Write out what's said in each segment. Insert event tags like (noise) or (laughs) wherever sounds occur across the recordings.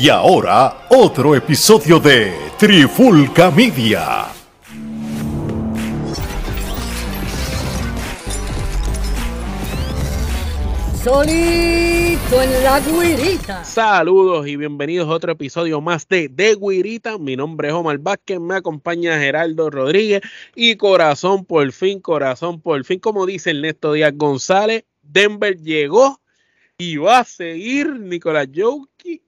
Y ahora, otro episodio de Trifulca Media. Solito en la guirita. Saludos y bienvenidos a otro episodio más de De Guirita. Mi nombre es Omar Vázquez, me acompaña Geraldo Rodríguez y corazón por fin, corazón por fin, como dice Ernesto Díaz González, Denver llegó y va a seguir Nicolás Jokic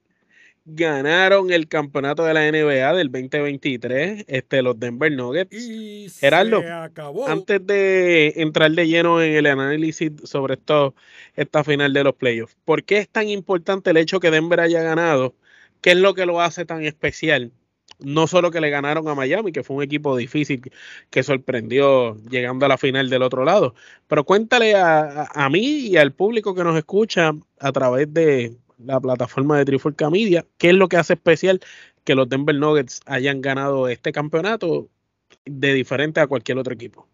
ganaron el campeonato de la NBA del 2023, este, los Denver Nuggets. Y Gerardo, se acabó. Antes de entrar de lleno en el análisis sobre esto, esta final de los playoffs, ¿por qué es tan importante el hecho que Denver haya ganado? ¿Qué es lo que lo hace tan especial? No solo que le ganaron a Miami, que fue un equipo difícil que sorprendió llegando a la final del otro lado, pero cuéntale a, a- a mí y al público que nos escucha a través de la plataforma de Trifulca Media, qué es lo que hace especial que los Denver Nuggets hayan ganado este campeonato de diferente a cualquier otro equipo.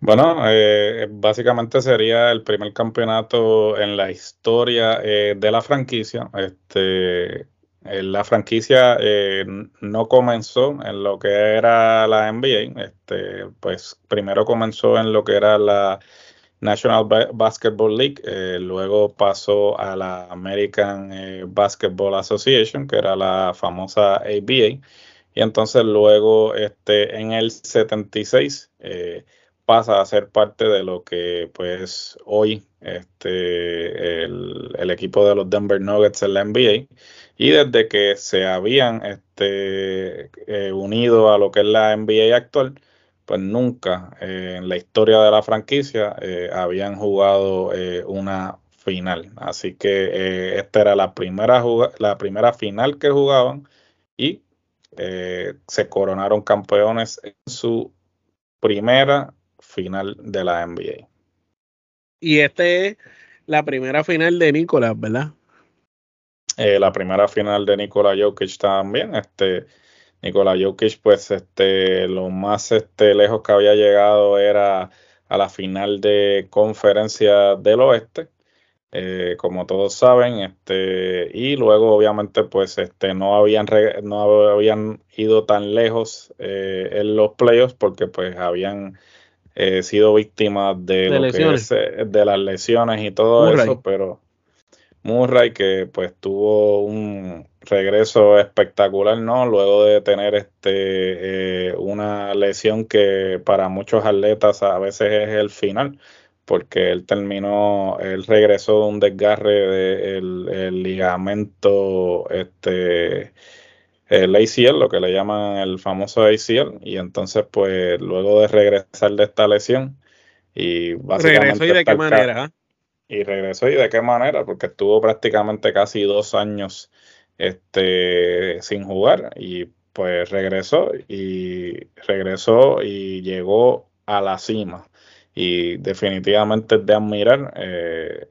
Bueno, eh, básicamente sería el primer campeonato en la historia eh, de la franquicia. Este, eh, la franquicia eh, no comenzó en lo que era la NBA. Este, pues primero comenzó en lo que era la National Ba- Basketball League, eh, luego pasó a la American eh, Basketball Association, que era la famosa ABA, y entonces luego este, en el 76 eh, pasa a ser parte de lo que pues hoy este, el, equipo de los Denver Nuggets en la NBA, y desde que se habían este, unido a lo que es la NBA actual, pues nunca eh, en la historia de la franquicia eh, habían jugado eh, una final. Así que esta era la primera, la primera final que jugaban y eh, se coronaron campeones en su primera final de la NBA. Y este es la primera final de Nicolás, ¿verdad? La primera final de Nikola Jokic también. Este, Nikola Jokic, pues, este, lo más este, lejos que había llegado era a la final de conferencia del oeste, eh, como todos saben, este, y luego obviamente, pues, este, no habían, no habían ido tan lejos eh, en los playoffs porque, pues, habían eh, sido víctimas de, De lo que es, de las lesiones y todo Murray. eso, pero Murray que pues tuvo un regreso espectacular, ¿no? Luego de tener este eh, una lesión que para muchos atletas a veces es el final, porque él terminó, él regresó de un desgarre del el ligamento, este, el ACL, lo que le llaman el famoso ACL, y entonces pues luego de regresar de esta lesión y básicamente Regresó y de qué manera. y regresó y de qué manera, porque estuvo prácticamente casi dos años este, sin jugar y pues regresó y regresó y llegó a la cima. Y definitivamente de admirar eh,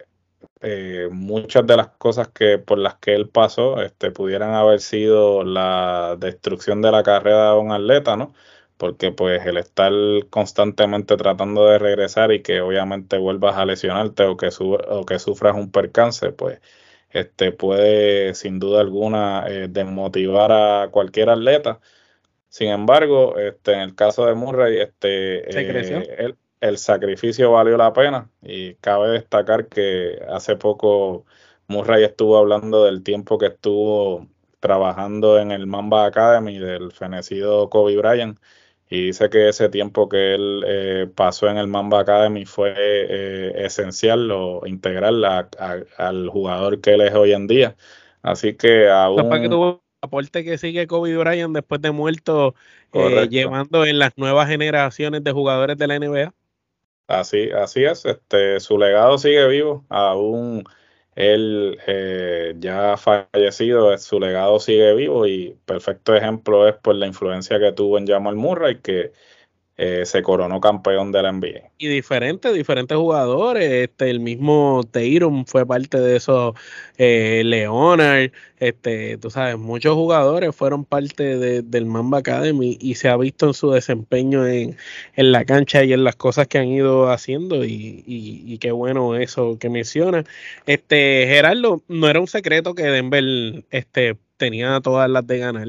eh, muchas de las cosas que por las que él pasó este, pudieran haber sido la destrucción de la carrera de un atleta, ¿no? Porque pues el estar constantemente tratando de regresar y que obviamente vuelvas a lesionarte o que, su- o que sufras un percance, pues este puede sin duda alguna eh, desmotivar a cualquier atleta. Sin embargo, este, en el caso de Murray, este, Se creció. eh, el, el sacrificio valió la pena y cabe destacar que hace poco Murray estuvo hablando del tiempo que estuvo trabajando en el Mamba Academy del fenecido Kobe Bryant y dice que ese tiempo que él eh, pasó en el Mamba Academy fue eh, esencial o integral a- a- al jugador que él es hoy en día. Así que aún... para que tuvo aporte que sigue Kobe Bryant después de muerto, eh, llevando en las nuevas generaciones de jugadores de la NBA. Así, así es, este, su legado sigue vivo, aún él eh, ya fallecido, eh, su legado sigue vivo y perfecto ejemplo es pues la influencia que tuvo en Jamal Murray, que eh, se coronó campeón de la NBA. Y diferentes, diferentes jugadores. Este, el mismo Teirum fue parte de esos, eh, Leonard, este, tú sabes, muchos jugadores fueron parte de- del Mamba Academy y se ha visto en su desempeño en, en la cancha y en las cosas que han ido haciendo. Y, y- y qué bueno eso que menciona. Este, Gerardo, no era un secreto que Denver este, tenía todas las de ganar.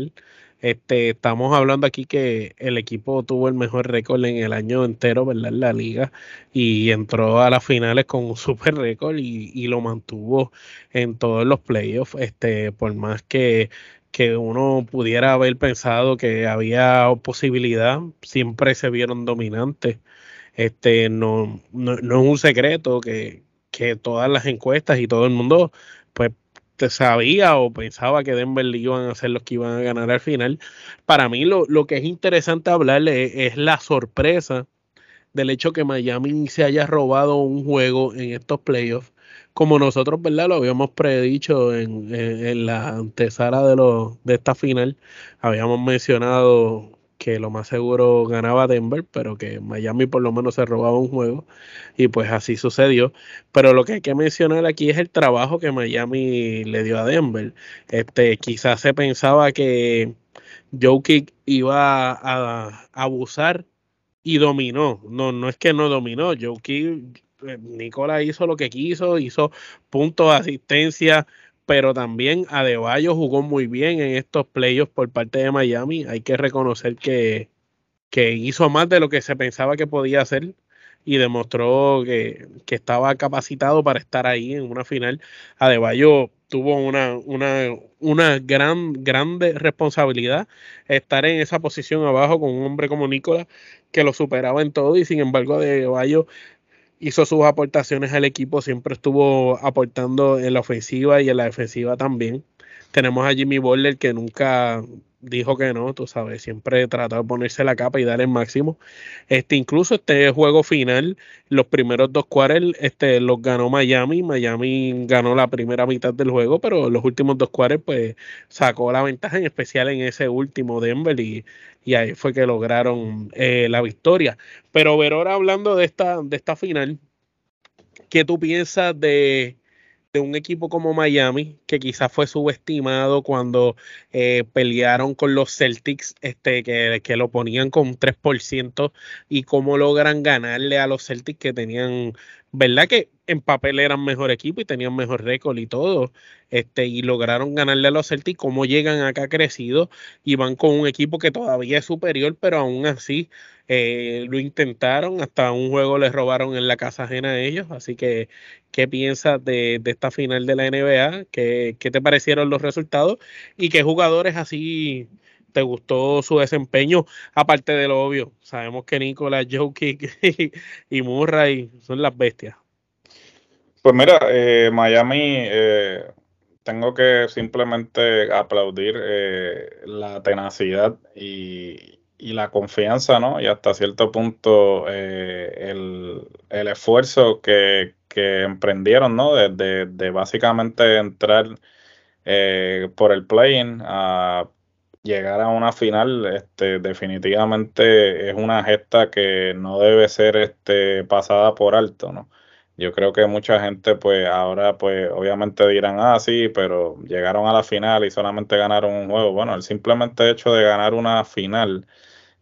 Este, estamos hablando aquí que el equipo tuvo el mejor récord en el año entero, ¿verdad? En la liga y entró a las finales con un (laughs) super récord y, lo mantuvo en todos los playoffs. Este, por más que, que uno pudiera haber pensado que había posibilidad, siempre se vieron dominantes. Este, no, no, es un secreto que, que todas las encuestas y todo el mundo, pues sabía o pensaba que Denver iban a ser los que iban a ganar al final. Para mí lo, que es interesante hablarle es, la sorpresa del hecho que Miami se haya robado un juego en estos playoffs. Como nosotros, ¿verdad? Lo habíamos predicho en, en, la antesala de, lo, de esta final. Habíamos mencionado que lo más seguro ganaba Denver, pero que Miami por lo menos se robaba un juego y pues así sucedió. Pero lo que hay que mencionar aquí es el trabajo que Miami le dio a Denver. Este, quizás se pensaba que Jokic iba a, abusar y dominó. No, no es que no dominó. Jokic, eh, Nicola hizo lo que quiso, hizo puntos, asistencia, pero también Adebayo jugó muy bien en estos playoffs por parte de Miami. Hay que reconocer que, que hizo más de lo que se pensaba que podía hacer y demostró que, estaba capacitado para estar ahí en una final. Adebayo tuvo una, una, una gran, grande responsabilidad estar en esa posición abajo con un hombre como Nicolás que lo superaba en todo y sin embargo Adebayo hizo sus aportaciones al equipo, siempre estuvo aportando en la ofensiva y en la defensiva también. Tenemos a Jimmy Butler que nunca dijo que no, tú sabes, siempre trató de ponerse la capa y dar el máximo. Este, incluso este juego final, los primeros dos quarters, este, los ganó Miami. Miami ganó la primera mitad del juego, pero los últimos dos quarters, pues, sacó la ventaja, en especial en ese último Denver, y, y ahí fue que lograron eh, la victoria. Pero ver ahora hablando de esta, de esta final, ¿qué tú piensas de un equipo como Miami, que quizás fue subestimado cuando eh, pelearon con los Celtics, este, que, que, lo ponían con 3%, y cómo logran ganarle a los Celtics que tenían, ¿verdad? Que en papel eran mejor equipo y tenían mejor récord y todo, este, y lograron ganarle a los Celtics, cómo llegan acá crecidos y van con un equipo que todavía es superior, pero aún así eh, lo intentaron, hasta un juego les robaron en la casa ajena a ellos, así que, ¿qué piensas de, esta final de la NBA? ¿Qué, ¿Qué, te parecieron los resultados? ¿Y qué jugadores así te gustó su desempeño? Aparte de lo obvio, sabemos que Nicolás, Jokic y, (laughs) y Murray son las bestias. Pues mira, eh, Miami, eh, tengo que simplemente aplaudir la tenacidad y, y la confianza, ¿no? Y hasta cierto punto eh, el, esfuerzo que, emprendieron, ¿no? De, de, básicamente entrar eh, por el play-in a llegar a una final, este, definitivamente es una gesta que no debe ser este, pasada por alto, ¿no? Yo creo que mucha gente, pues ahora, pues obviamente dirán, ah, sí, pero llegaron a la final y solamente ganaron un juego. Bueno, el simplemente hecho de ganar una final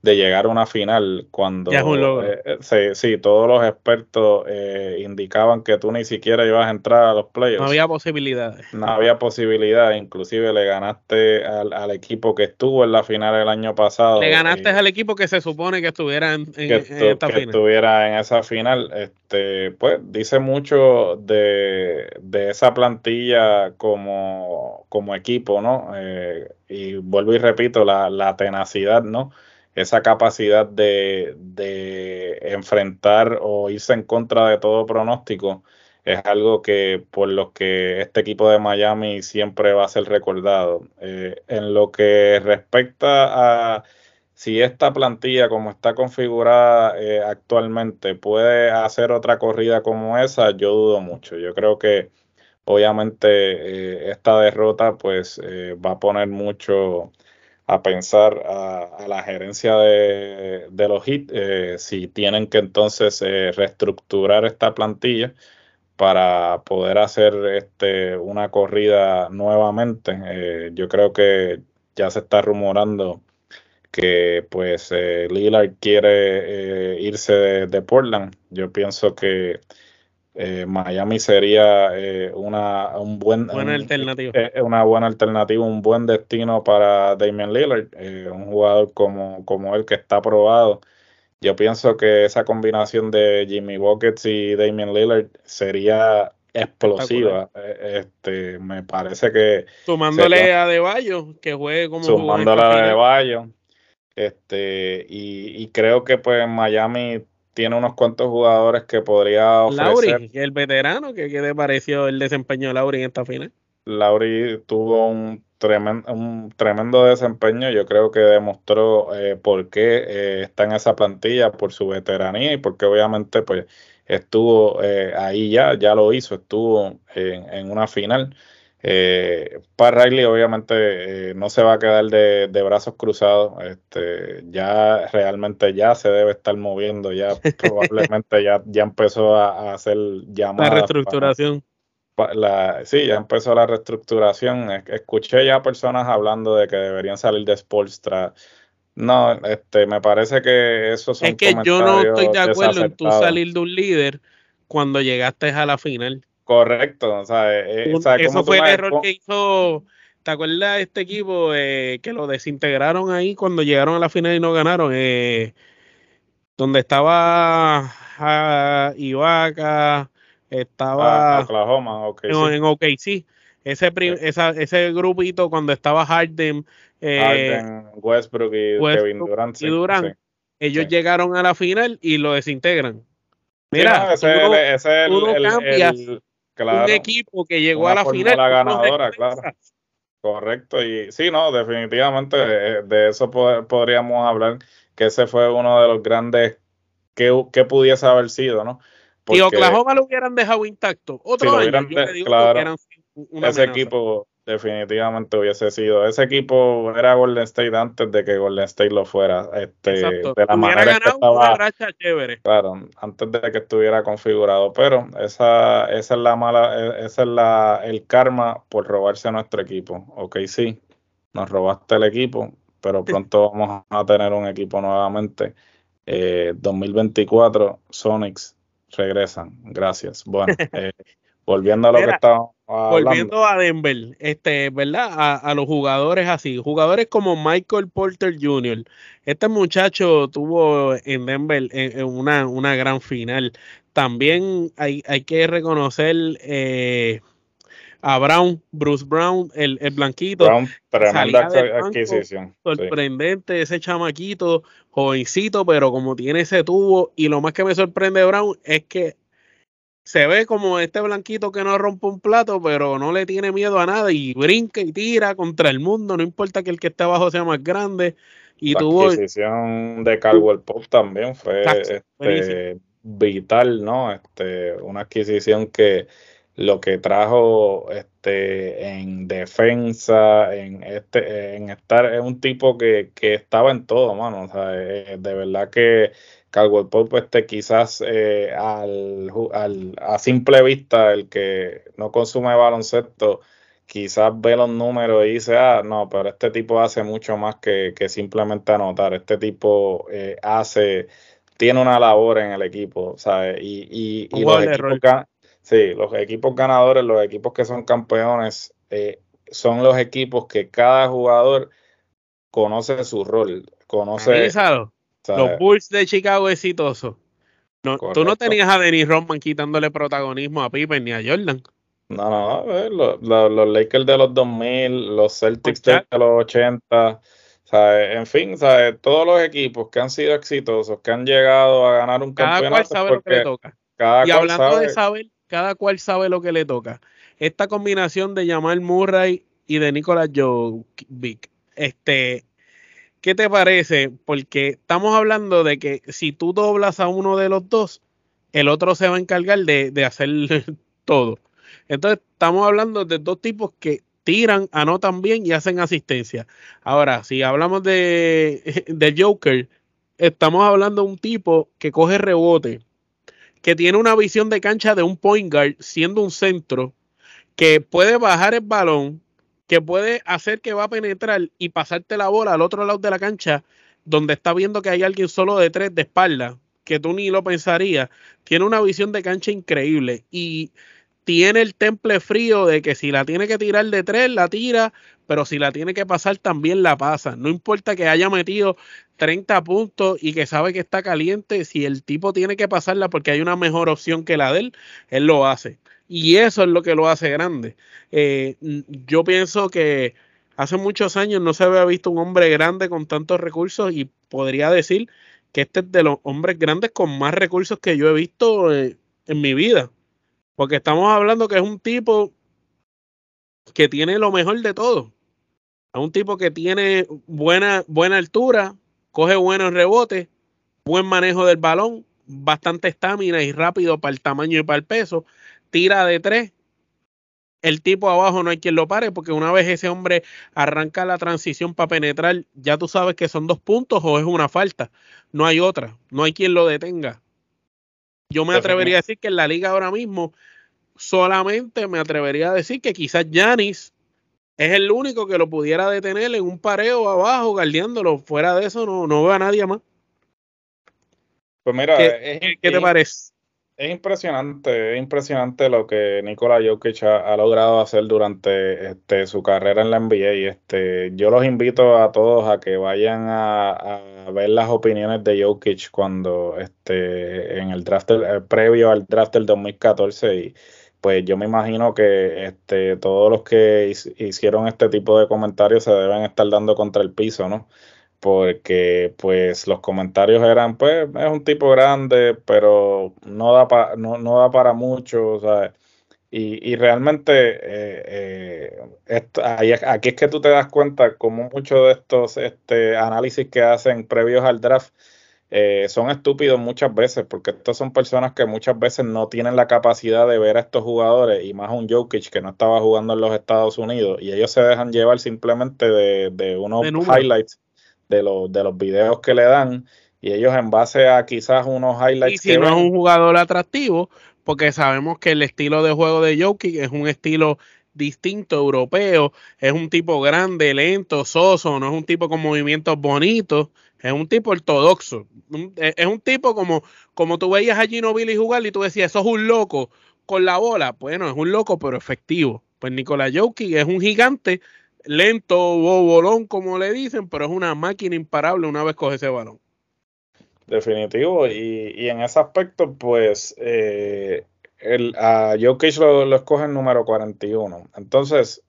de llegar a una final cuando eh, eh, sí, todos los expertos eh, indicaban que tú ni siquiera ibas a entrar a los playoffs. No había posibilidades. No había posibilidad, inclusive le ganaste al, equipo que estuvo en la final el año pasado. Le ganaste al equipo que se supone que estuviera en, que, esta que estuviera en esa final. Este, pues dice mucho de, esa plantilla como, como equipo, ¿no? y vuelvo y repito, la, la tenacidad, ¿no? Esa capacidad de, enfrentar o irse en contra de todo pronóstico es algo que por lo que este equipo de Miami siempre va a ser recordado. Eh, en lo que respecta a si esta plantilla como está configurada eh, actualmente puede hacer otra corrida como esa, yo dudo mucho. Yo creo que obviamente eh, esta derrota pues va a poner mucho a pensar a, la gerencia de, los HIT eh, si tienen que entonces eh, reestructurar esta plantilla para poder hacer este, una corrida nuevamente. Eh, yo creo que ya se está rumorando que pues Lillard quiere irse de, Portland. Yo pienso que eh, Miami sería eh, una, un buen, buena alternativa. Eh, una buena alternativa, un buen destino para Damian Lillard, un jugador como, como él que está aprobado. Yo pienso que esa combinación de Jimmy Buckets y Damian Lillard sería explosiva. Este, me parece que. Sumándole a De Bayo, que juegue como. Sumándole a De Bayo. Este, y, y creo que pues Miami tiene unos cuantos jugadores que podría ofrecer. Lauri, el veterano, ¿qué, le pareció el desempeño de Lauri en esta final? Lauri tuvo un tremendo, un tremendo desempeño, yo creo que demostró eh, por qué eh, está en esa plantilla, por su veteranía y porque obviamente pues estuvo eh, ahí ya, ya lo hizo, estuvo en, en una final. Eh, para Riley obviamente eh, no se va a quedar de, brazos cruzados, este, ya realmente ya se debe estar moviendo, ya (laughs) probablemente ya, ya empezó a, hacer llamadas. La reestructuración. la, sí, ya empezó la reestructuración. Escuché ya personas hablando de que deberían salir de Sportstra. No, este, me parece que eso son Es que yo no estoy de acuerdo en tú salir de un líder cuando llegaste a la final. Correcto, o sea, eh, eh, eso fue el error que hizo. ¿Te acuerdas de este equipo eh, que lo desintegraron ahí cuando llegaron a la final y no ganaron? donde estaba uh, Ibaka, estaba ah, Oklahoma, okay, en OKC. Ese, ese grupito cuando estaba Harden, Harden Westbrook y Kevin Durant. Y Durant ellos llegaron a la final y lo desintegran. Mira, ese, es el, un equipo que llegó a la final. La ganadora, claro. Correcto, y sí, no, definitivamente eh, de, eso podríamos hablar, que ese fue uno de los grandes que, que pudiese haber sido, ¿no? y Oklahoma lo hubieran dejado intacto. Otro año, claro, ese equipo definitivamente hubiese sido. Ese equipo era Golden State antes de que Golden State lo fuera. Este, de la manera que estaba. Claro, antes de que estuviera configurado. Pero esa, esa es la mala, e, esa es la, el karma por robarse a nuestro equipo. Ok, sí, nos robaste el equipo, pero pronto vamos a tener un equipo nuevamente. 2024, eh, Sonics regresan. Gracias. Bueno, eh, (laughs) volviendo a lo que estábamos Volviendo a Denver, este, ¿verdad? A, los jugadores así, jugadores como Michael Porter Jr. Este muchacho tuvo en Denver en, una, una, gran final. También hay, hay que reconocer eh, a Brown, Bruce Brown, el, el blanquito. Brown, tremenda adquisición. Sorprendente ese chamaquito, jovencito, pero como tiene ese tubo. Y lo más que me sorprende de Brown es que se ve como este blanquito que no rompe un plato, pero no le tiene miedo a nada y brinca y tira contra el mundo, no importa que el que esté abajo sea más grande. Y la tuvo... adquisición de Caldwell Pop también fue este, vital, ¿no? Este, una adquisición que lo que trajo este en defensa, en este, en estar, es un tipo que, que estaba en todo, mano. O sea, de verdad que Caldwell Pope este, quizás eh, al, a simple vista el que no consume baloncesto quizás ve los números y dice, ah, no, pero este tipo hace mucho más que, simplemente anotar, este tipo eh, hace, tiene una labor en el equipo, ¿sabes? Y, y, los, equipos, sí, los equipos ganadores, los equipos que son campeones, eh, son los equipos que cada jugador conoce su rol, conoce... Los Bulls de Chicago exitosos. No, tú no tenías a Dennis Rodman quitándole protagonismo a Pippen ni a Jordan. No, no, los Lakers de los 2000, los Celtics de los 80, en fin, todos los equipos que han sido exitosos, que han llegado a ganar un cada campeonato. Cual sabe lo que le toca. y hablando de saber, cada cual sabe lo que le toca. Esta combinación de Jamal Murray y de Nicolas Jovic, este, ¿Qué te parece? Porque estamos hablando de que si tú doblas a uno de los dos, el otro se va a encargar de, hacer (laughs) todo. Entonces, estamos hablando de dos tipos que tiran, anotan bien y hacen asistencia. Ahora, si hablamos de, (laughs) de Joker, estamos hablando de un tipo que coge rebote, que tiene una visión de cancha de un point guard siendo un centro, que puede bajar el balón, que puede hacer que va a penetrar y pasarte la bola al otro lado de la cancha donde está viendo que hay alguien solo de tres de espalda que tú ni lo pensarías, tiene una visión de cancha increíble y tiene el temple frío de que si la tiene que tirar de tres, la tira, pero si la tiene que pasar, también la pasa. No importa que haya metido 30 puntos y que sabe que está caliente, si el tipo tiene que pasarla porque hay una mejor opción que la de él, él lo hace. Y eso es lo que lo hace grande. Eh, yo pienso que hace muchos años no se había visto un hombre grande con tantos recursos y podría decir que este es de los hombres grandes con más recursos que yo he visto eh, en mi vida. Porque estamos hablando que es un tipo que tiene lo mejor de todo. Es un tipo que tiene buena, buena altura, coge buenos rebotes, buen manejo del balón, bastante estamina y rápido para el tamaño y para el peso, tira de tres. El tipo abajo no hay quien lo pare porque una vez ese hombre arranca la transición para penetrar, ya tú sabes que son dos puntos o es una falta. No hay otra, no hay quien lo detenga. Yo me atrevería a decir que en la liga ahora mismo solamente me atrevería a decir que quizás Yanis es el único que lo pudiera detener en un pareo abajo, guardiándolo. Fuera de eso, no, no veo a nadie más. Pues mira, ¿qué, te parece? Es impresionante, es impresionante lo que Nikola Jokic ha, logrado hacer durante este, su carrera en la NBA. Este, yo los invito a todos a que vayan a, ver las opiniones de Jokic cuando este, en el draft eh, previo al draft del 2014 y pues yo me imagino que este, todos los que hicieron este tipo de comentarios se deben estar dando contra el piso, ¿no? Porque pues los comentarios eran, pues es un tipo grande, pero no da, no, no, da para mucho, sea, Y, y realmente eh, eh, aquí es que tú te das cuenta como muchos de estos este, análisis que hacen previos al draft eh, son estúpidos muchas veces, porque estas son personas que muchas veces no tienen la capacidad de ver a estos jugadores, y más un Jokic que no estaba jugando en los Estados Unidos, y ellos se dejan llevar simplemente de, unos highlights de los, de los videos que le dan, y ellos en base a quizás unos highlights. Y si no es un jugador atractivo, porque sabemos que el estilo de juego de Jokic es un estilo distinto europeo, es un tipo grande, lento, soso, no es un tipo con movimientos bonitos, es un tipo ortodoxo. E, es un tipo como, como tú veías a Gino Billy jugar y tú decías, eso es un loco con la bola. Bueno, es un loco, pero efectivo. Pues Nicolás Jokic es un gigante, lento, bolón, como le dicen, pero es una máquina imparable una vez coge ese balón. Definitivo. Y, en ese aspecto, pues, eh, el, a Jokic lo, lo escoge el número 41. Entonces,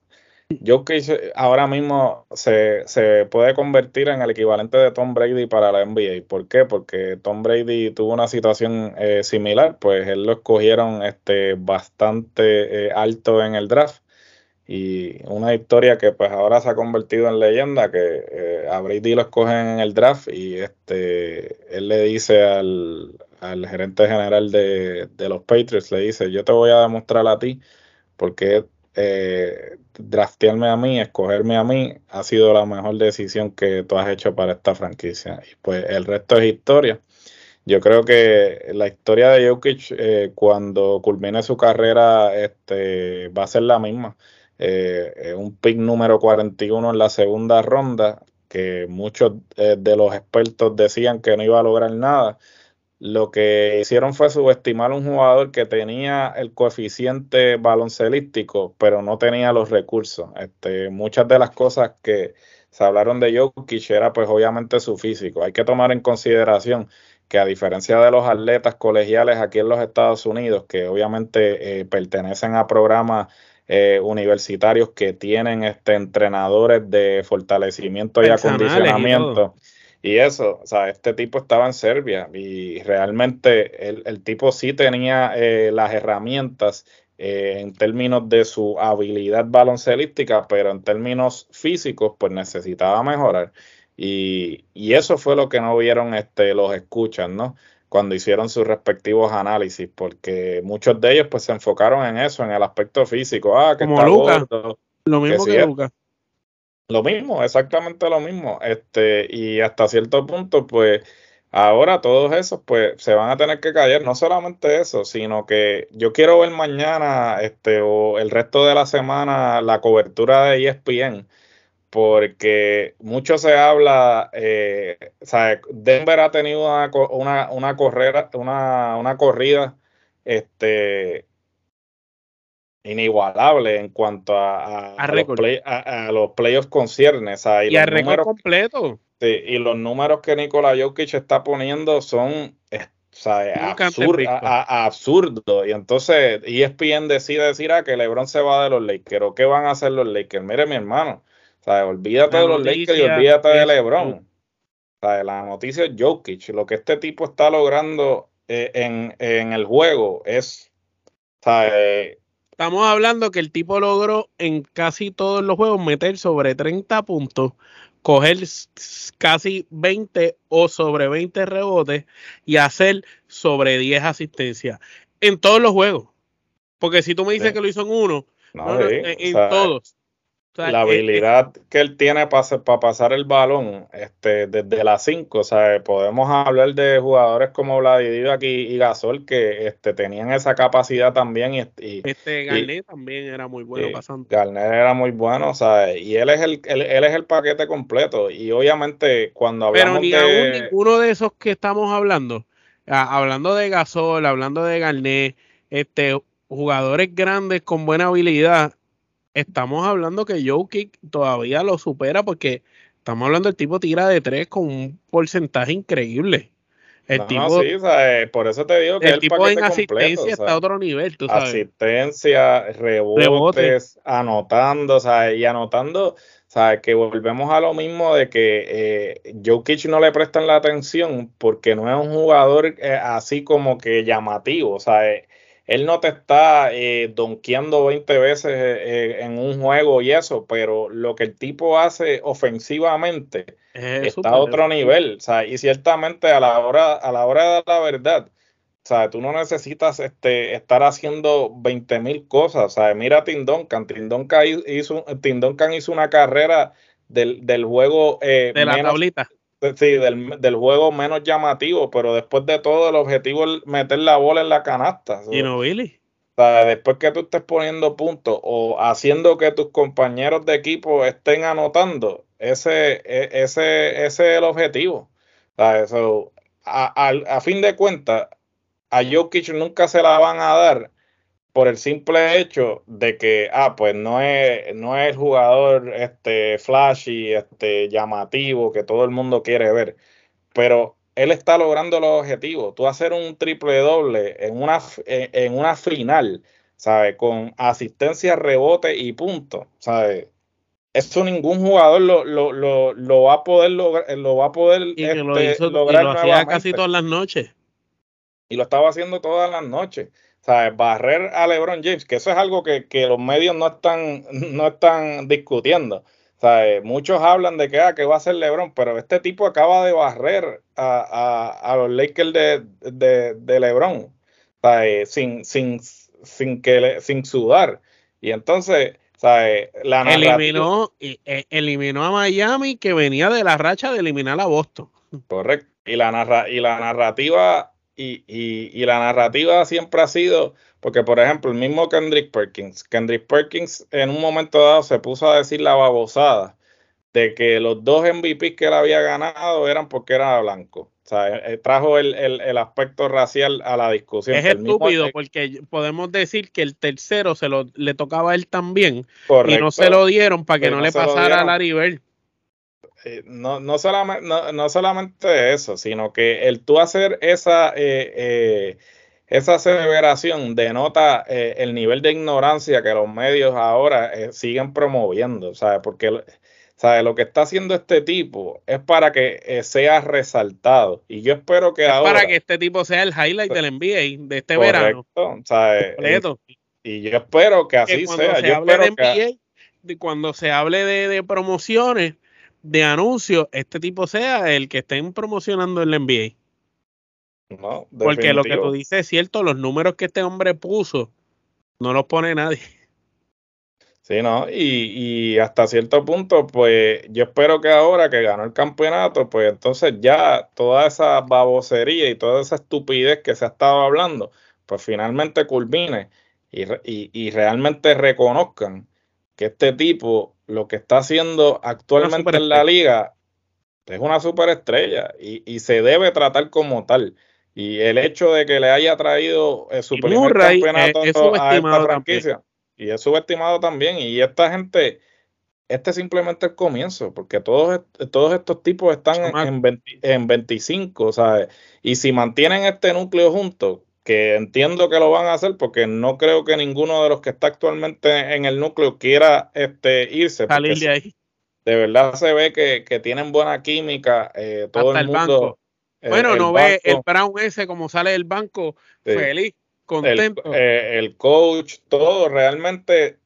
yo que ahora mismo se, puede convertir en el equivalente de Tom Brady para la NBA. ¿Por qué? Porque Tom Brady tuvo una situación eh, similar, pues él lo escogieron este, bastante eh, alto en el draft. Y una historia que pues ahora se ha convertido en leyenda, que eh, a Brady lo escogen en el draft y este él le dice al, gerente general de, de los Patriots, le dice, yo te voy a demostrar a ti porque eh, draftearme a mí, escogerme a mí, ha sido la mejor decisión que tú has hecho para esta franquicia. Y pues el resto es historia. Yo creo que la historia de Jokic eh, cuando culmine su carrera este, va a ser la misma. Eh, un pick número 41 en la segunda ronda, que muchos eh, de los expertos decían que no iba a lograr nada lo que hicieron fue subestimar a un jugador que tenía el coeficiente baloncelístico, pero no tenía los recursos. Este, muchas de las cosas que se hablaron de Jokic era pues obviamente su físico. Hay que tomar en consideración que a diferencia de los atletas colegiales aquí en los Estados Unidos, que obviamente eh, pertenecen a programas eh, universitarios que tienen este, entrenadores de fortalecimiento y acondicionamiento. Y eso, o sea, este tipo estaba en Serbia y realmente el, tipo sí tenía eh, las herramientas eh, en términos de su habilidad baloncelística, pero en términos físicos, pues necesitaba mejorar. Y, y, eso fue lo que no vieron este, los escuchas, ¿no? Cuando hicieron sus respectivos análisis, porque muchos de ellos pues se enfocaron en eso, en el aspecto físico. Ah, que Como está Lo mismo que, Lucas. Lo mismo, exactamente lo mismo. Este, y hasta cierto punto, pues, ahora todos esos, pues, se van a tener que callar. No solamente eso, sino que yo quiero ver mañana, este, o el resto de la semana, la cobertura de ESPN, porque mucho se habla, eh, Denver ha tenido una, una, una, correra, una, una corrida este, inigualable en cuanto a, a, los, play, a, los, playoffs conciernes. y, y récord completo. Sí, y los números que Nikola Jokic está poniendo son absurdos. Y entonces ESPN decide decir ah, que LeBron se va de los Lakers. ¿O qué van a hacer los Lakers? Mire, mi hermano, olvídate de los Lakers y olvídate de LeBron. La noticia es Jokic. Lo que este tipo está logrando eh, en, en, el juego es. Estamos hablando que el tipo logró en casi todos los juegos meter sobre 30 puntos, coger casi 20 o sobre 20 rebotes y hacer sobre 10 asistencias en todos los juegos. Porque si tú me dices que lo hizo en uno, no, en todos la eh, eh, habilidad que él tiene para, para pasar el balón este, desde las 5, o sea, podemos hablar de jugadores como Vladimir aquí y Gasol que este, tenían esa capacidad también. Y, este Garnet también era muy bueno pasando. Garnet era muy bueno, o sea, y él es el, él, es el paquete completo. Y obviamente cuando hablamos Pero ni de... ninguno de esos que estamos hablando, hablando de Gasol, hablando de Garnet, este, jugadores grandes con buena habilidad, estamos hablando que Jokic todavía lo supera porque estamos hablando del tipo tira de tres con un porcentaje increíble. El tipo, sí, o por eso te digo que el, tipo en asistencia está a otro nivel, tú sabes. Asistencia, rebotes, anotando, o y anotando, ¿sabes? Que volvemos a lo mismo de que eh, Jokic no le prestan la atención porque no es un jugador eh, así como que llamativo, o sea, él no te está eh, donkeando 20 veces eh, eh, en un juego y eso, pero lo que el tipo hace ofensivamente está a otro nivel. O sea, y ciertamente a la hora, a la hora de la verdad, o sea, tú no necesitas este, estar haciendo 20 mil cosas. O sea, mira a Tim Duncan. Tim Duncan hizo, Tim Duncan hizo una carrera del, del juego. de la tablita sí, del, del, juego menos llamativo, pero después de todo el objetivo es meter la bola en la canasta. Y no, Billy. O sea, después que tú estés poniendo puntos o haciendo que tus compañeros de equipo estén anotando, ese, e, ese, ese es el objetivo. O sea, eso, a, a, a fin de cuentas, a Jokic nunca se la van a dar por el simple hecho de que, ah, pues no es, no es el jugador este, flashy, este, llamativo, que todo el mundo quiere ver, pero él está logrando los objetivos. Tú hacer un triple doble en una, en una final, ¿sabes? Con asistencia, rebote y punto, ¿sabes? Eso ningún jugador lo, lo, lo, lo va a poder lograr, lo va a poder y lo este, lograr. Y lo hacía casi todas las noches. Y lo estaba haciendo todas las noches. ¿Sabes? Barrer a LeBron James, que eso es algo que, los medios no están, no están discutiendo. ¿sabes? Muchos hablan de que, ah, que va a ser LeBron, pero este tipo acaba de barrer a, los Lakers de, LeBron, ¿sabes? Sin, sin, sin, que, sin sudar. Y entonces, ¿sabes? La eliminó, e, eliminó a Miami, que venía de la racha de eliminar a Boston. Correcto. Y la, narra y la narrativa y, y, la narrativa siempre ha sido, porque por ejemplo, el mismo Kendrick Perkins, Kendrick Perkins en un momento dado se puso a decir la babosada de que los dos MVP que él había ganado eran porque era blanco. O sea, eh, eh, trajo el, el, aspecto racial a la discusión. Es estúpido porque podemos decir que el tercero se lo le tocaba a él también y no se lo dieron para que, no, le pasara a Larry Bird. Eh, no, no, solamente, no, solamente eso, sino que el tú hacer esa, eh, eh, esa aseveración denota el nivel de ignorancia que los medios ahora siguen promoviendo, ¿sabes? Porque ¿sabe? lo que está haciendo este tipo es para que sea resaltado. Y yo espero que ahora. Para que este tipo sea el highlight del NBA de este verano. Y, yo espero que así sea. yo espero que... cuando se hable de, de promociones de anuncios este tipo sea el que estén promocionando en la NBA. No, Porque lo que tú dices es cierto, los números que este hombre puso no los pone nadie. Sí, ¿no? Y, y, hasta cierto punto, pues yo espero que ahora que ganó el campeonato, pues entonces ya toda esa babosería y toda esa estupidez que se ha estado hablando, pues finalmente culmine y, y, y realmente reconozcan que este tipo lo que está haciendo actualmente en la liga es una superestrella y, y se debe tratar como tal. Y el hecho de que le haya traído eh, su primer campeonato a esta franquicia y es subestimado también. Y esta gente, este es simplemente el comienzo, porque todos, todos estos tipos están en, en, 25, ¿sabes? Y si mantienen este núcleo juntos, que entiendo que lo van a hacer, porque no creo que ninguno de los que está actualmente en el núcleo quiera este, irse. Salir de ahí. De verdad se ve que, tienen buena química. Eh, todo el, mundo. Bueno, no ve el Brown ese como sale del banco feliz, contento. Eh, el, coach, todo, realmente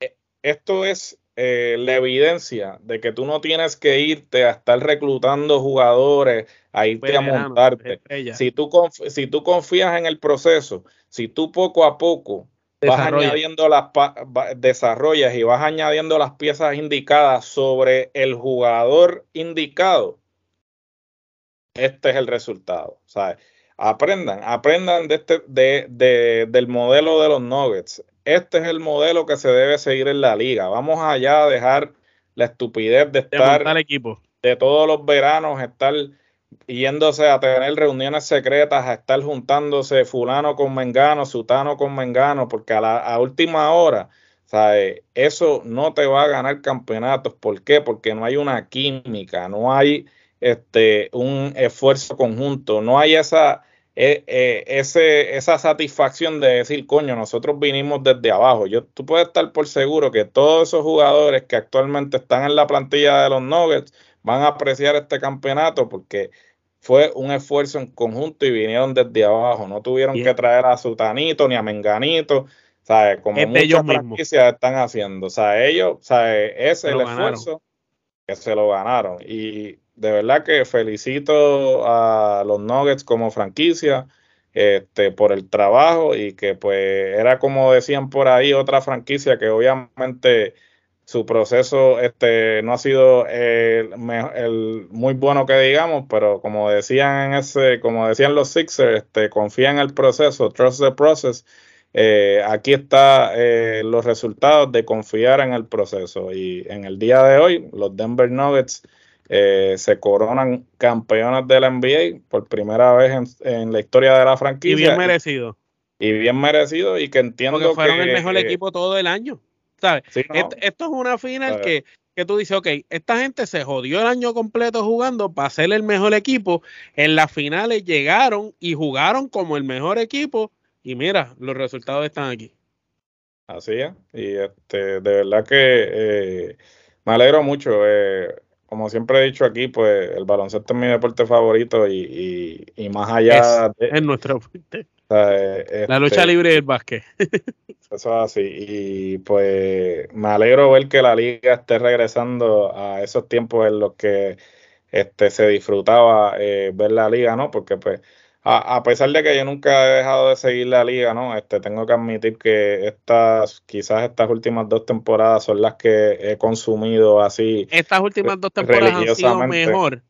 eh, esto es eh, la evidencia de que tú no tienes que irte a estar reclutando jugadores, a irte a montarte. Si tú, si tú confías en el proceso, si tú poco a poco vas añadiendo las desarrollas y vas añadiendo las piezas indicadas sobre el jugador indicado, este es el resultado. Aprendan, aprendan de este, de, del modelo de los Nuggets. Este es el modelo que se debe seguir en la liga. Vamos allá a dejar la estupidez de estar de, equipo. de todos los veranos, estar yéndose a tener reuniones secretas, a estar juntándose fulano con mengano, sutano con mengano, porque a la última hora, eso no te va a ganar campeonatos. ¿Por qué? Porque no hay una química, no hay este, un esfuerzo conjunto. No hay esa, e, e, ese, esa satisfacción de decir, coño, nosotros vinimos desde abajo. Yo, tú puedes estar por seguro que todos esos jugadores que actualmente están en la plantilla de los Nuggets van a apreciar este campeonato porque fue un esfuerzo en conjunto y vinieron desde abajo. No tuvieron que traer a Sutanito ni a Menganito. ¿sabes? Como muchas franquicias están haciendo. O sea, ellos, ¿sabes? es el esfuerzo que se lo ganaron. Y de verdad que felicito a los Nuggets como franquicia este, por el trabajo y que pues era como decían por ahí otra franquicia que obviamente su proceso este, no ha sido el, muy bueno que digamos, pero como decían en ese, como decían los Sixers, este, confía en el proceso, trust the process. Eh, aquí está eh, los resultados de confiar en el proceso y en el día de hoy los Denver Nuggets eh, se coronan campeones de la NBA por primera vez en, la historia de la franquicia. Y bien merecido. Y, bien merecido y que entiendo Porque fueron el mejor equipo todo el año. ¿sabes? esto, es una final que, que tú dices, ok, esta gente se jodió el año completo jugando para ser el mejor equipo. En las finales llegaron y jugaron como el mejor equipo. Y mira, los resultados están aquí. Así es. Y este, de verdad que eh, me alegro mucho. Eh, como siempre he dicho aquí, pues el baloncesto es mi deporte favorito y, más allá es, de... nuestro La lucha este, libre y el básquet. (laughs) eso es así. Y pues me alegro ver que la liga esté regresando a esos tiempos en los que este, se disfrutaba eh, ver la liga, ¿no? Porque pues a, pesar de que yo nunca he dejado de seguir la liga, ¿no? Este, tengo que admitir que estas, quizás estas últimas dos temporadas son las que he consumido así. Estas últimas dos temporadas han sido mejor,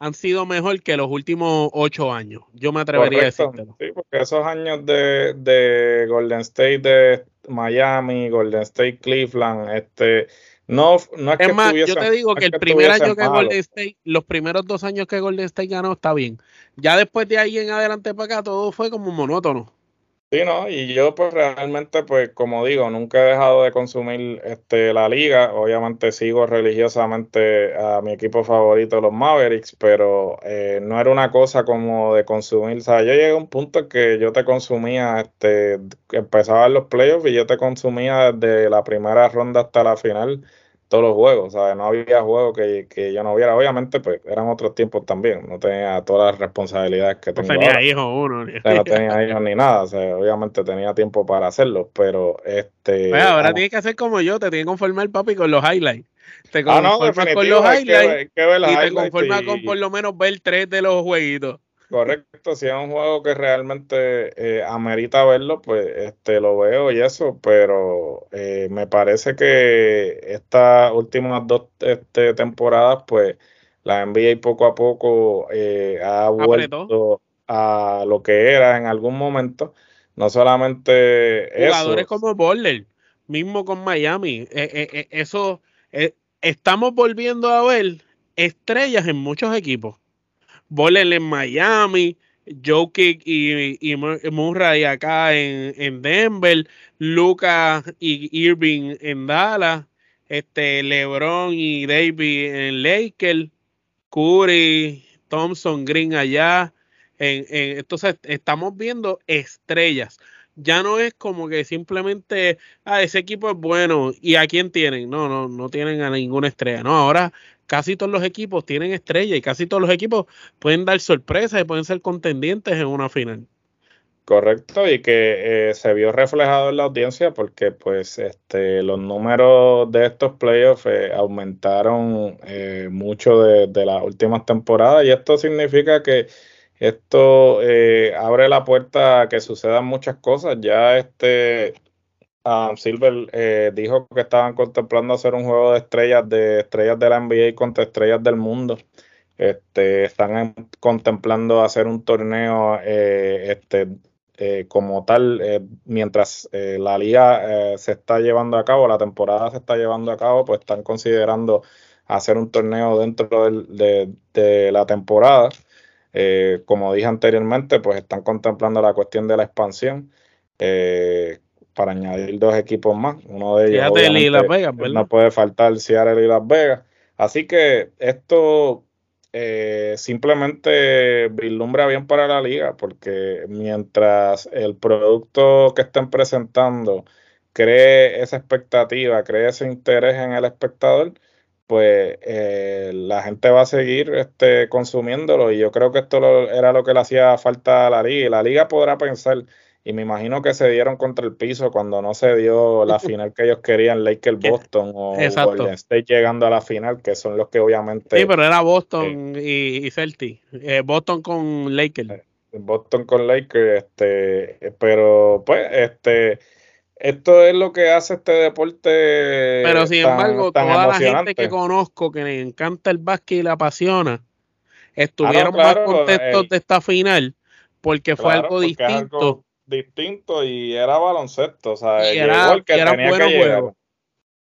han sido mejor que los últimos ocho años. Yo me atrevería a decirlo. Sí, porque esos años de, de Golden State, de Miami, Golden State, Cleveland, este, no, no es, es más, yo te digo que el primer año que Golden State, los primeros dos años que Golden State ganó, está bien. Ya después de ahí en adelante para acá, todo fue como monótono. Sí, no, y yo pues realmente, pues como digo, nunca he dejado de consumir este la liga. Obviamente sigo religiosamente a mi equipo favorito, los Mavericks, pero eh, no era una cosa como de consumir. O sea, yo llegué a un punto que yo te consumía, este, empezaban los playoffs y yo te consumía desde la primera ronda hasta la final todos los juegos, ¿sabes? No había juego que, que, yo no viera. Obviamente, pues eran otros tiempos también. No tenía todas las responsabilidades que tengo. No tenía hijos uno. Ni... no tenía hijos ni nada. O sea, obviamente tenía tiempo para hacerlo, pero este. (laughs) Pues ahora tienes que hacer como yo, te tienes que conformar, papi, con los highlights. Te ah, conformas con los highlights. y te conformas con por lo menos ver tres de los jueguitos. Correcto, si es un juego que realmente eh, amerita verlo, pues este lo veo y eso, pero eh, me parece que estas últimas dos este, temporadas, pues la NBA poco a poco eh, ha vuelto a lo que era en algún momento. No solamente jugadores como Boller, mismo con Miami, eso estamos volviendo a ver estrellas en muchos equipos. Boller en Miami, Jokic y, y, Murray acá en, en Denver, Lucas y Irving en Dallas, este LeBron y David en Lakers, Curry, Thompson, Green allá. En, entonces estamos viendo estrellas. Ya no es como que simplemente, ah, ese equipo es bueno y a quién tienen. No, no, no tienen a ninguna estrella. No, ahora casi todos los equipos tienen estrella y casi todos los equipos pueden dar sorpresas y pueden ser contendientes en una final. Correcto, y que eh, se vio reflejado en la audiencia porque pues este, los números de estos playoffs eh, aumentaron eh, mucho de, de, las últimas temporadas y esto significa que esto abre la puerta a que sucedan muchas cosas. Ya este um, Silver dijo que estaban contemplando hacer un juego de estrellas de estrellas de la NBA contra estrellas del mundo. Este, están contemplando hacer un torneo este, eh, como tal, eh, mientras eh, la liga se está llevando a cabo, la temporada se está llevando a cabo, pues están considerando hacer un torneo dentro de, la temporada. como dije anteriormente, pues están contemplando la cuestión de la expansión para añadir dos equipos más. Uno de ellos Las Vegas, no puede faltar Seattle y Las Vegas. Así que esto eh, simplemente vislumbra bien para la liga, porque mientras el producto que estén presentando cree esa expectativa, cree ese interés en el espectador, pues eh, la gente va a seguir este, consumiéndolo y yo creo que esto era lo que le hacía falta a la liga y la liga podrá pensar y me imagino que se dieron contra el piso cuando no se dio la (laughs) final que ellos querían, Lakers Boston o Golden State llegando a la final, que son los que obviamente. Sí, pero era Boston y, y Celtic. Eh, Boston con Lakers. Eh, Boston con Lakers, este, pero pues, este, esto es lo que hace este deporte. Pero sin embargo, toda la gente que conozco que le encanta el básquet y la apasiona, estuvieron ah, más contentos eh, de esta final porque fue algo distinto distinto y era baloncesto. O sea, y era, el que tenía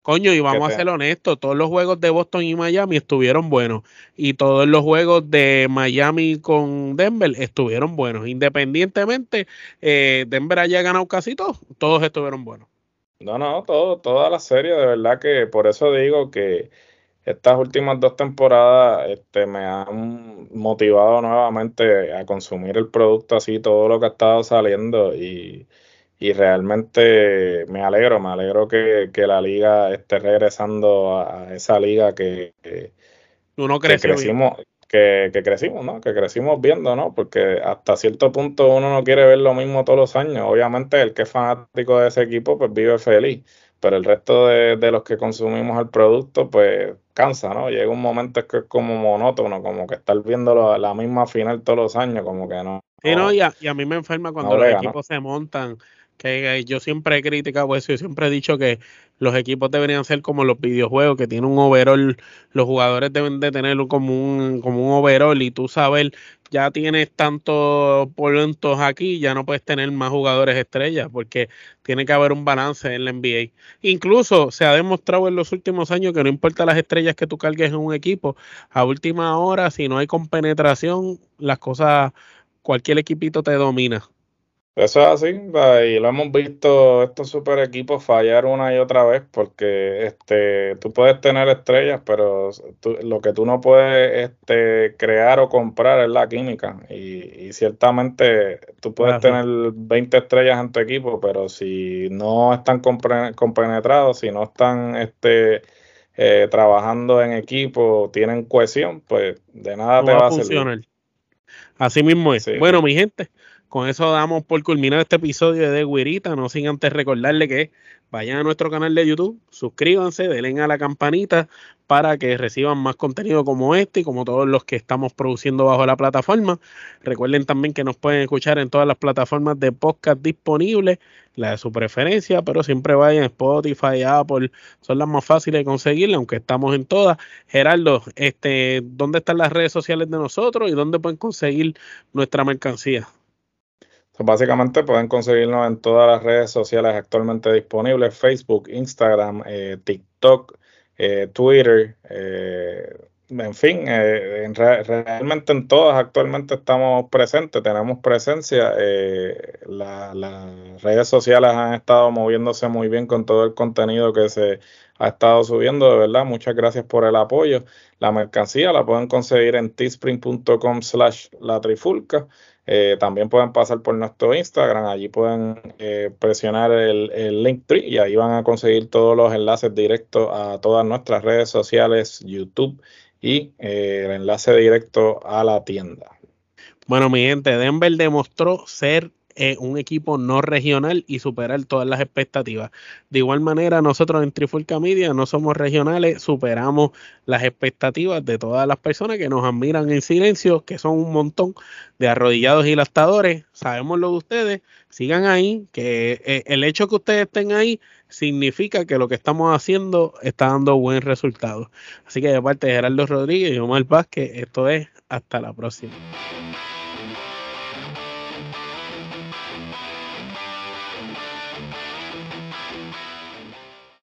Coño, y vamos a ser honestos, todos los juegos de Boston y Miami estuvieron buenos. Y todos los juegos de Miami con Denver estuvieron buenos. Independientemente, eh, Denver haya ganado casi todos, todos estuvieron buenos. No, no, todo, toda la serie, de verdad que por eso digo que estas últimas dos temporadas este, me han motivado nuevamente a consumir el producto así, todo lo que ha estado saliendo y, realmente me alegro, me alegro que, la liga esté regresando a, esa liga que, que, crecimos, que, crecimos, ¿no? Que crecimos viendo, ¿no? Porque hasta cierto punto uno no quiere ver lo mismo todos los años. Obviamente el que es fanático de ese equipo pues vive feliz pero el resto de, los que consumimos el producto, pues cansa, ¿no? Llega un momento que es como monótono, como que estar viendo la misma final todos los años, como que no. Sí, no, y a, y a mí me enferma cuando los equipos se montan, que yo siempre he criticado eso, yo siempre he dicho que los equipos deberían ser como los videojuegos, que tienen un overall, los jugadores deben de tener como un, como un overall y tú saber ya tienes tantos puntos aquí, ya no puedes tener más jugadores estrellas porque tiene que haber un balance en la NBA. Incluso se ha demostrado en los últimos años que no importa las estrellas que tú cargues en un equipo, a última hora, si no hay compenetración, las cosas, cualquier equipito te domina. Eso es así, y lo hemos visto estos super equipos fallar una y otra vez, porque este, tú puedes tener estrellas, pero lo que tú no puedes este, crear o comprar es la química. Y, ciertamente tú puedes tener 20 estrellas en tu equipo, pero si no están compenetrados, si no están este, eh, trabajando en equipo, tienen cohesión, pues de nada te va, a servir. Así mismo es. bueno, mi gente. Con eso damos por culminado este episodio de Guirita, no sin antes recordarle que vayan a nuestro canal de YouTube, suscríbanse, denle a la campanita para que reciban más contenido como este y como todos los que estamos produciendo bajo la plataforma. Recuerden también que nos pueden escuchar en todas las plataformas de podcast disponibles, la de su preferencia, pero siempre vayan a Spotify, Apple, son las más fáciles de conseguir, aunque estamos en todas. Gerardo, este, ¿dónde están las redes sociales de nosotros y dónde pueden conseguir nuestra mercancía? Básicamente pueden conseguirnos en todas las redes sociales actualmente disponibles, Facebook, Instagram, eh, TikTok, eh, Twitter, en fin, realmente en todas actualmente estamos presentes, tenemos presencia. las redes sociales han estado moviéndose muy bien con todo el contenido que se ha estado subiendo, de verdad. Muchas gracias por el apoyo. La mercancía la pueden conseguir en teespring.com slash la trifulca. Eh, también pueden pasar por nuestro Instagram, allí pueden eh, presionar el, el link tree y ahí van a conseguir todos los enlaces directos a todas nuestras redes sociales, YouTube y eh, el enlace directo a la tienda. Bueno, mi gente, Denver demostró ser un equipo no regional y superar todas las expectativas. De igual manera, nosotros en Trifulca Media no somos regionales, superamos las expectativas de todas las personas que nos admiran en silencio, que son un montón de arrodillados y lastadores. Sabemos lo de ustedes, sigan ahí, que eh, el hecho que ustedes estén ahí significa que lo que estamos haciendo está dando buen resultado. Así que de parte de Gerardo Rodríguez y Omar Vázquez, esto es hasta la próxima.